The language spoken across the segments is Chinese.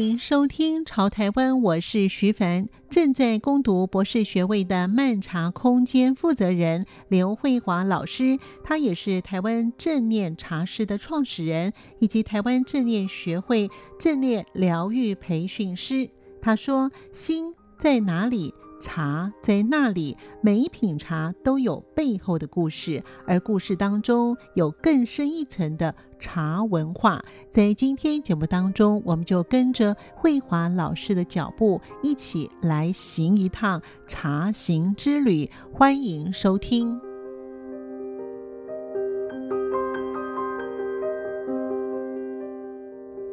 您收听《潮台湾》，我是徐凡。正在攻读博士学位的漫茶空间负责人刘慧华老师，他也是台湾正念茶室的创始人，以及台湾正念学会正念疗愈培训师。他说：“心在哪里？”茶在那里，每一品茶都有背后的故事，而故事当中有更深一层的茶文化。在今天节目当中，我们就跟着慧华老师的脚步，一起来行一趟茶行之旅。欢迎收听。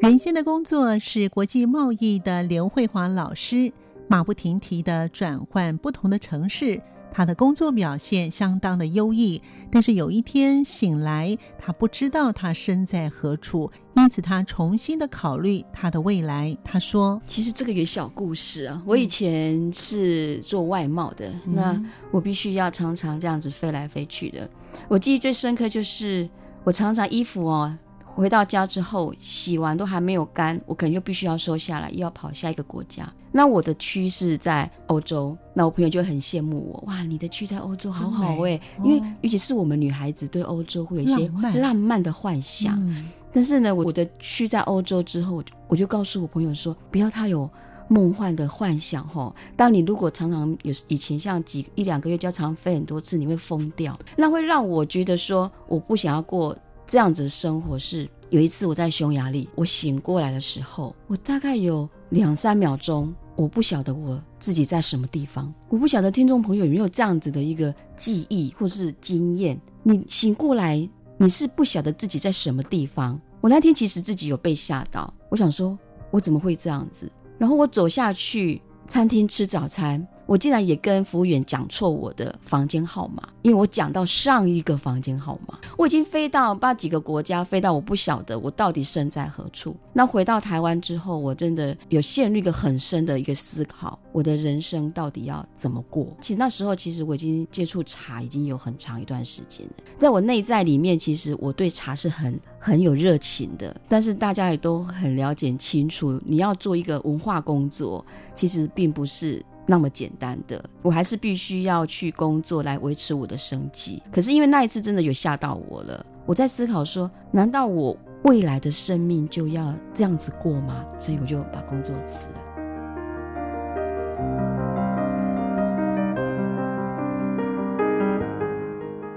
原先的工作是国际贸易的刘慧华老师。马不停蹄地转换不同的城市，他的工作表现相当的优异。但是有一天醒来，他不知道他身在何处，因此他重新的考虑他的未来。他说：“其实这个有小故事啊，我以前是做外贸的，嗯、那我必须要常常这样子飞来飞去的。我记忆最深刻就是我常常衣服哦。”回到家之后，洗完都还没有干，我可能就必须要收下来，又要跑下一个国家。那我的区是在欧洲，那我朋友就很羡慕我，哇，你的区在欧洲好好哎，哦、因为尤其是我们女孩子对欧洲会有一些浪漫的幻想。嗯、但是呢，我的区在欧洲之后，我就告诉我朋友说，不要太有梦幻的幻想哈。当你如果常常有以前像几一两个月就要常飞很多次，你会疯掉，那会让我觉得说，我不想要过。这样子的生活是有一次我在匈牙利，我醒过来的时候，我大概有两三秒钟，我不晓得我自己在什么地方。我不晓得听众朋友有没有这样子的一个记忆或是经验？你醒过来，你是不晓得自己在什么地方。我那天其实自己有被吓到，我想说，我怎么会这样子？然后我走下去餐厅吃早餐。我竟然也跟服务员讲错我的房间号码，因为我讲到上一个房间号码。我已经飞到不知道几个国家，飞到我不晓得我到底身在何处。那回到台湾之后，我真的有陷入一个很深的一个思考：我的人生到底要怎么过？其实那时候，其实我已经接触茶已经有很长一段时间了。在我内在里面，其实我对茶是很很有热情的。但是大家也都很了解清楚，你要做一个文化工作，其实并不是。那么简单的，我还是必须要去工作来维持我的生计。可是因为那一次真的有吓到我了，我在思考说，难道我未来的生命就要这样子过吗？所以我就把工作辞了。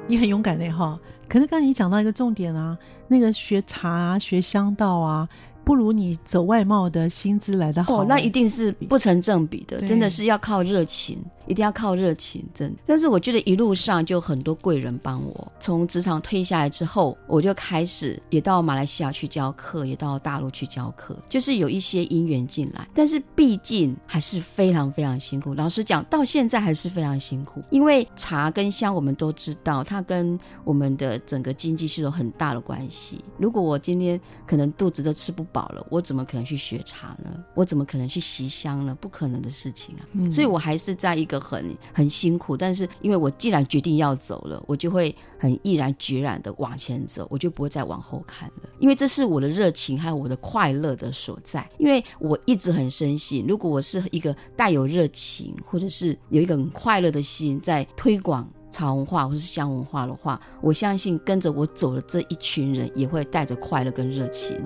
你很勇敢的哈，可是刚才你讲到一个重点啊，那个学茶啊，学香道啊。不如你走外贸的薪资来的好哦，那一定是不成正比的，真的是要靠热情。一定要靠热情，真的。但是我觉得一路上就很多贵人帮我。从职场退下来之后，我就开始也到马来西亚去教课，也到大陆去教课，就是有一些因缘进来。但是毕竟还是非常非常辛苦。老实讲，到现在还是非常辛苦。因为茶跟香，我们都知道，它跟我们的整个经济是有很大的关系。如果我今天可能肚子都吃不饱了，我怎么可能去学茶呢？我怎么可能去习香呢？不可能的事情啊！嗯、所以我还是在一个。很很辛苦，但是因为我既然决定要走了，我就会很毅然决然的往前走，我就不会再往后看了。因为这是我的热情，还有我的快乐的所在。因为我一直很深信，如果我是一个带有热情，或者是有一个很快乐的心，在推广茶文化或是香文化的话，我相信跟着我走的这一群人也会带着快乐跟热情。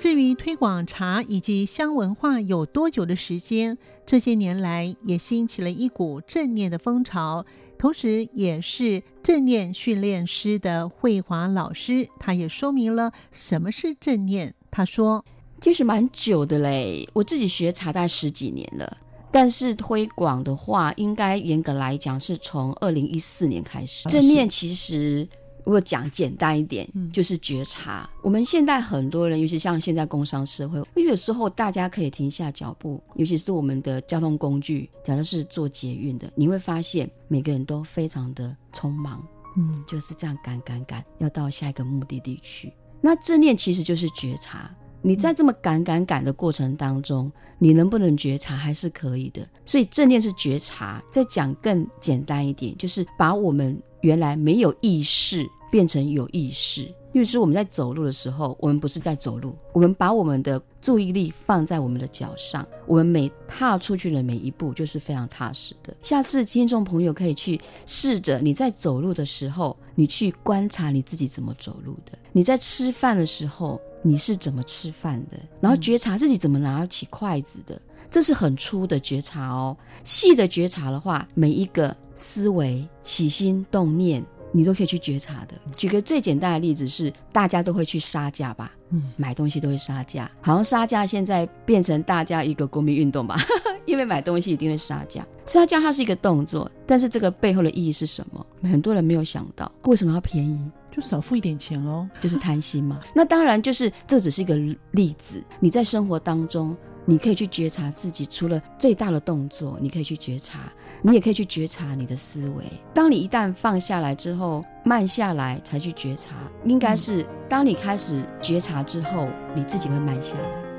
至于推广茶以及香文化有多久的时间？这些年来也兴起了一股正念的风潮，同时也是正念训练师的慧华老师，他也说明了什么是正念。他说：“其实蛮久的嘞，我自己学茶大概十几年了，但是推广的话，应该严格来讲是从二零一四年开始。正念其实。”我讲简单一点，就是觉察。嗯、我们现在很多人，尤其像现在工商社会，因为有时候大家可以停下脚步，尤其是我们的交通工具，假如是做捷运的，你会发现每个人都非常的匆忙，嗯，就是这样赶赶赶，要到下一个目的地去。那正念其实就是觉察。你在这么赶赶赶的过程当中，你能不能觉察还是可以的。所以正念是觉察。再讲更简单一点，就是把我们原来没有意识变成有意识。因为是我们在走路的时候，我们不是在走路，我们把我们的注意力放在我们的脚上，我们每踏出去的每一步就是非常踏实的。下次听众朋友可以去试着，你在走路的时候，你去观察你自己怎么走路的；你在吃饭的时候，你是怎么吃饭的，然后觉察自己怎么拿起筷子的，这是很粗的觉察哦。细的觉察的话，每一个思维、起心动念，你都可以去觉察的。举个最简单的例子是，大家都会去杀价吧？嗯，买东西都会杀价，好像杀价现在变成大家一个国民运动吧？因为买东西一定会杀价，杀价它是一个动作，但是这个背后的意义是什么？很多人没有想到，为什么要便宜？就少付一点钱喽，就是贪心嘛。那当然，就是这只是一个例子。你在生活当中，你可以去觉察自己，除了最大的动作，你可以去觉察，你也可以去觉察你的思维。当你一旦放下来之后，慢下来才去觉察，应该是当你开始觉察之后，你自己会慢下来。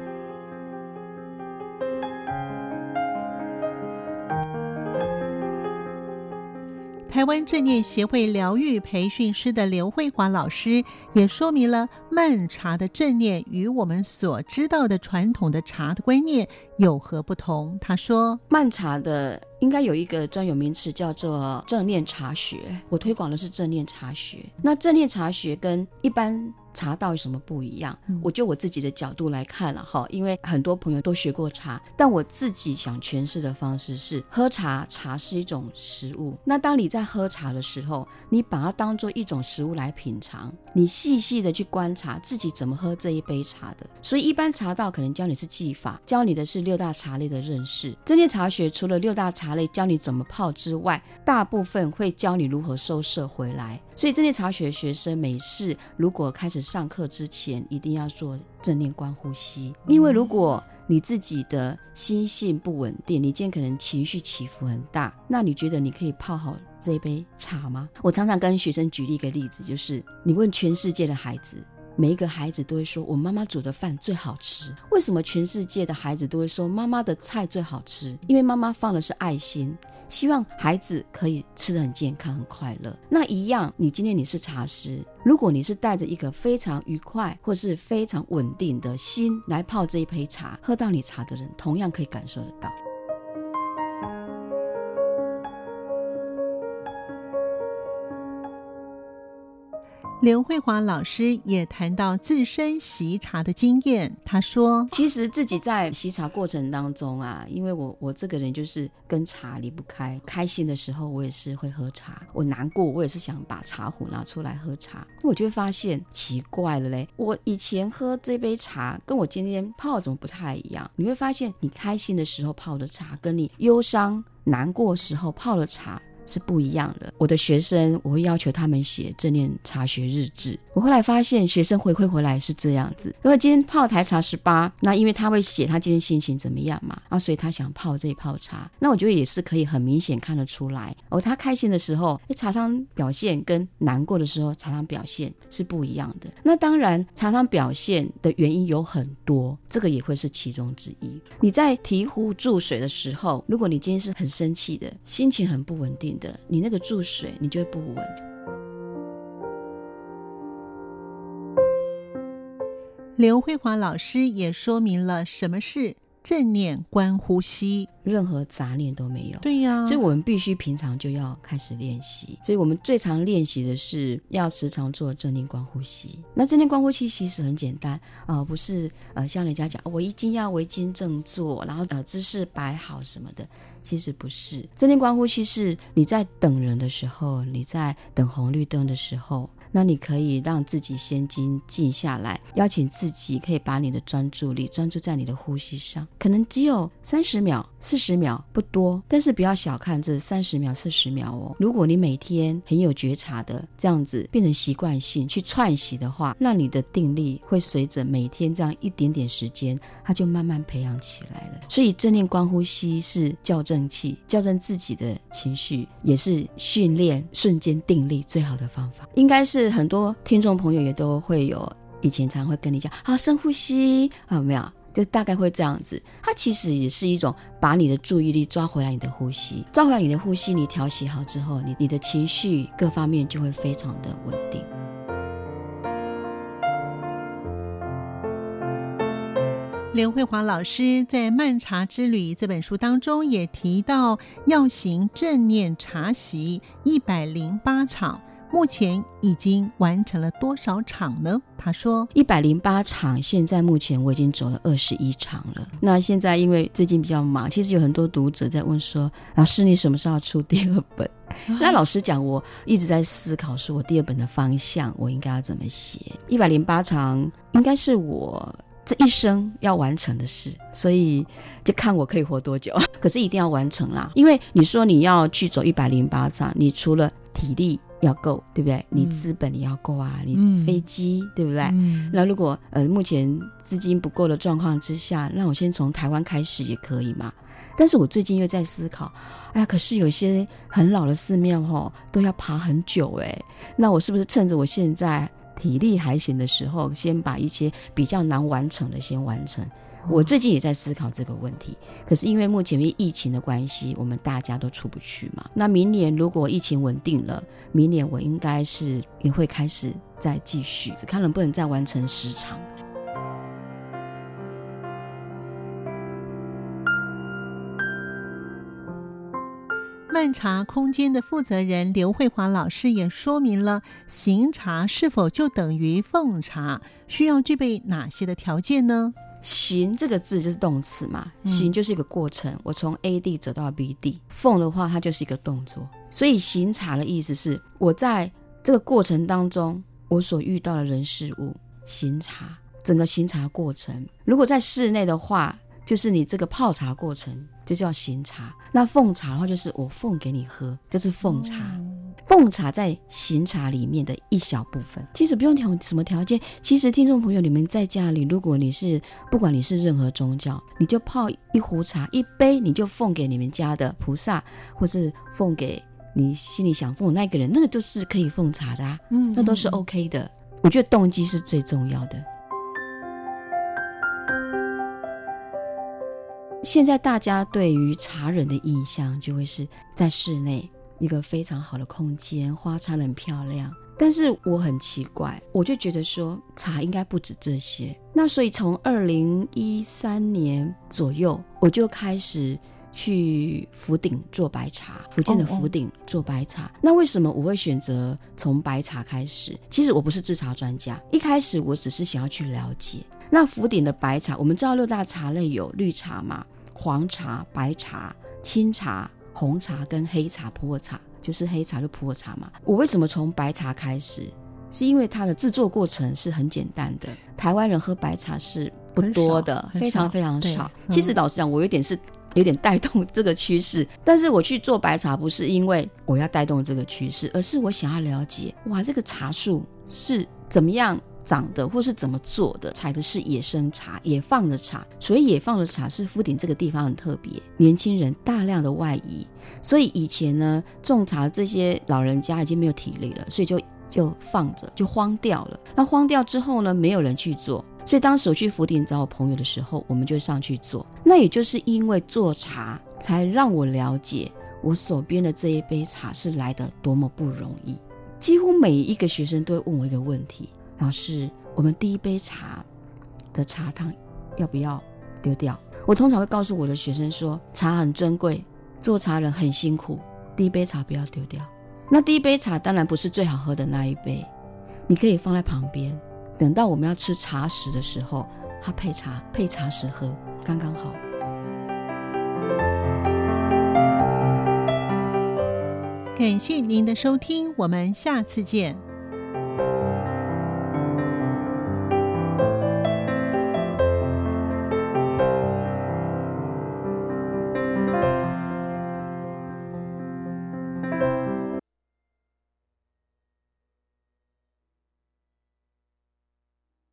台湾正念协会疗愈培训师的刘慧华老师也说明了慢茶的正念与我们所知道的传统的茶的观念有何不同。他说，慢茶的应该有一个专有名词叫做正念茶学，我推广的是正念茶学。那正念茶学跟一般茶道有什么不一样？嗯、我就我自己的角度来看了哈，因为很多朋友都学过茶，但我自己想诠释的方式是：喝茶，茶是一种食物。那当你在喝茶的时候，你把它当做一种食物来品尝，你细细的去观察自己怎么喝这一杯茶的。所以一般茶道可能教你是技法，教你的是六大茶类的认识。正念茶学除了六大类教你怎么泡之外，大部分会教你如何收摄回来。所以正念茶学学生每次如果开始上课之前一定要做正念观呼吸，因为如果你自己的心性不稳定，你今天可能情绪起伏很大，那你觉得你可以泡好这一杯茶吗？我常常跟学生举例一个例子，就是你问全世界的孩子。每一个孩子都会说：“我妈妈煮的饭最好吃。”为什么全世界的孩子都会说妈妈的菜最好吃？因为妈妈放的是爱心，希望孩子可以吃得很健康、很快乐。那一样，你今天你是茶师，如果你是带着一个非常愉快或是非常稳定的心来泡这一杯茶，喝到你茶的人同样可以感受得到。刘慧华老师也谈到自身习茶的经验。他说：“其实自己在习茶过程当中啊，因为我我这个人就是跟茶离不开。开心的时候，我也是会喝茶；我难过，我也是想把茶壶拿出来喝茶。我就会发现奇怪了嘞，我以前喝这杯茶，跟我今天泡怎么不太一样？你会发现，你开心的时候泡的茶，跟你忧伤难过时候泡的茶。”是不一样的。我的学生，我会要求他们写正念茶学日志。我后来发现，学生回馈回来是这样子：如果今天泡台茶十八，那因为他会写他今天心情怎么样嘛，啊，所以他想泡这一泡茶。那我觉得也是可以很明显看得出来哦。他开心的时候，茶汤表现跟难过的时候茶汤表现是不一样的。那当然，茶汤表现的原因有很多，这个也会是其中之一。你在提壶注水的时候，如果你今天是很生气的，心情很不稳定的，你那个注水你就会不稳。刘慧华老师也说明了什么是正念观呼吸，任何杂念都没有。对呀，所以我们必须平常就要开始练习。所以我们最常练习的是要时常做正念观呼吸。那正念观呼吸其实很简单啊、呃，不是呃像人家讲，我一定要围巾正坐，然后呃姿势摆好什么的，其实不是。正念观呼吸是你在等人的时候，你在等红绿灯的时候。那你可以让自己先静静下来，邀请自己可以把你的专注力专注在你的呼吸上，可能只有三十秒、四十秒，不多，但是不要小看这三十秒、四十秒哦。如果你每天很有觉察的这样子变成习惯性去串习的话，那你的定力会随着每天这样一点点时间，它就慢慢培养起来了。所以正念观呼吸是校正器，校正自己的情绪，也是训练瞬间定力最好的方法。应该是是很多听众朋友也都会有，以前常会跟你讲，好，深呼吸，啊，有没有？就大概会这样子。它其实也是一种把你的注意力抓回来，你的呼吸，抓回来你的呼吸，你调息好之后，你你的情绪各方面就会非常的稳定。刘慧华老师在《漫茶之旅》这本书当中也提到，要行正念茶席一百零八场，目前已经完成了多少场呢？他说，一百零八场，现在目前我已经走了二十一场了。那现在因为最近比较忙，其实有很多读者在问说，老师你什么时候要出第二本？那老师讲，我一直在思考，说我第二本的方向我应该要怎么写。一百零八场应该是我。这一生要完成的事，所以就看我可以活多久。可是一定要完成啦，因为你说你要去走一百零八场，你除了体力要够，对不对？你资本也要够啊，嗯、你飞机对不对？嗯、那如果呃目前资金不够的状况之下，那我先从台湾开始也可以嘛。但是我最近又在思考，哎呀，可是有些很老的寺庙吼都要爬很久哎，那我是不是趁着我现在？体力还行的时候，先把一些比较难完成的先完成。我最近也在思考这个问题，可是因为目前因为疫情的关系，我们大家都出不去嘛。那明年如果疫情稳定了，明年我应该是也会开始再继续，看能不能再完成十场。漫茶空间的负责人刘慧华老师也说明了行茶是否就等于奉茶，需要具备哪些的条件呢？行这个字就是动词嘛，行就是一个过程，嗯、我从 A 地走到 B 地。奉的话，它就是一个动作，所以行茶的意思是我在这个过程当中，我所遇到的人事物，行茶整个行茶过程。如果在室内的话，就是你这个泡茶过程。就叫行茶，那奉茶的话就是我奉给你喝，这、就是奉茶。奉茶在行茶里面的一小部分，其实不用条什么条件。其实听众朋友，你们在家里，如果你是不管你是任何宗教，你就泡一壶茶一杯，你就奉给你们家的菩萨，或是奉给你心里想奉的那个人，那个都是可以奉茶的啊，嗯，那都是 OK 的。我觉得动机是最重要的。现在大家对于茶人的印象，就会是在室内一个非常好的空间，花插的很漂亮。但是我很奇怪，我就觉得说茶应该不止这些。那所以从二零一三年左右，我就开始去福鼎做白茶，福建的福鼎做白茶。那为什么我会选择从白茶开始？其实我不是制茶专家，一开始我只是想要去了解。那福鼎的白茶，我们知道六大茶类有绿茶嘛，黄茶、白茶、青茶、红茶跟黑茶、普洱茶，就是黑茶就普洱茶嘛。我为什么从白茶开始？是因为它的制作过程是很简单的。台湾人喝白茶是不多的，非常非常少。其实老实讲，我有点是有点带动这个趋势。但是我去做白茶，不是因为我要带动这个趋势，而是我想要了解，哇，这个茶树是怎么样长的，或是怎么做的，采的是野生茶，野放的茶。所以野放的茶是福鼎这个地方很特别，年轻人大量的外移，所以以前呢，种茶这些老人家已经没有体力了，所以就就放着，就荒掉了。那荒掉之后呢，没有人去做，所以当时我去福鼎找我朋友的时候，我们就上去做。那也就是因为做茶，才让我了解我手边的这一杯茶是来的多么不容易。几乎每一个学生都会问我一个问题。老师，我们第一杯茶的茶汤要不要丢掉？我通常会告诉我的学生说，茶很珍贵，做茶人很辛苦，第一杯茶不要丢掉。那第一杯茶当然不是最好喝的那一杯，你可以放在旁边，等到我们要吃茶食的时候，它配茶配茶食喝，刚刚好。感谢您的收听，我们下次见。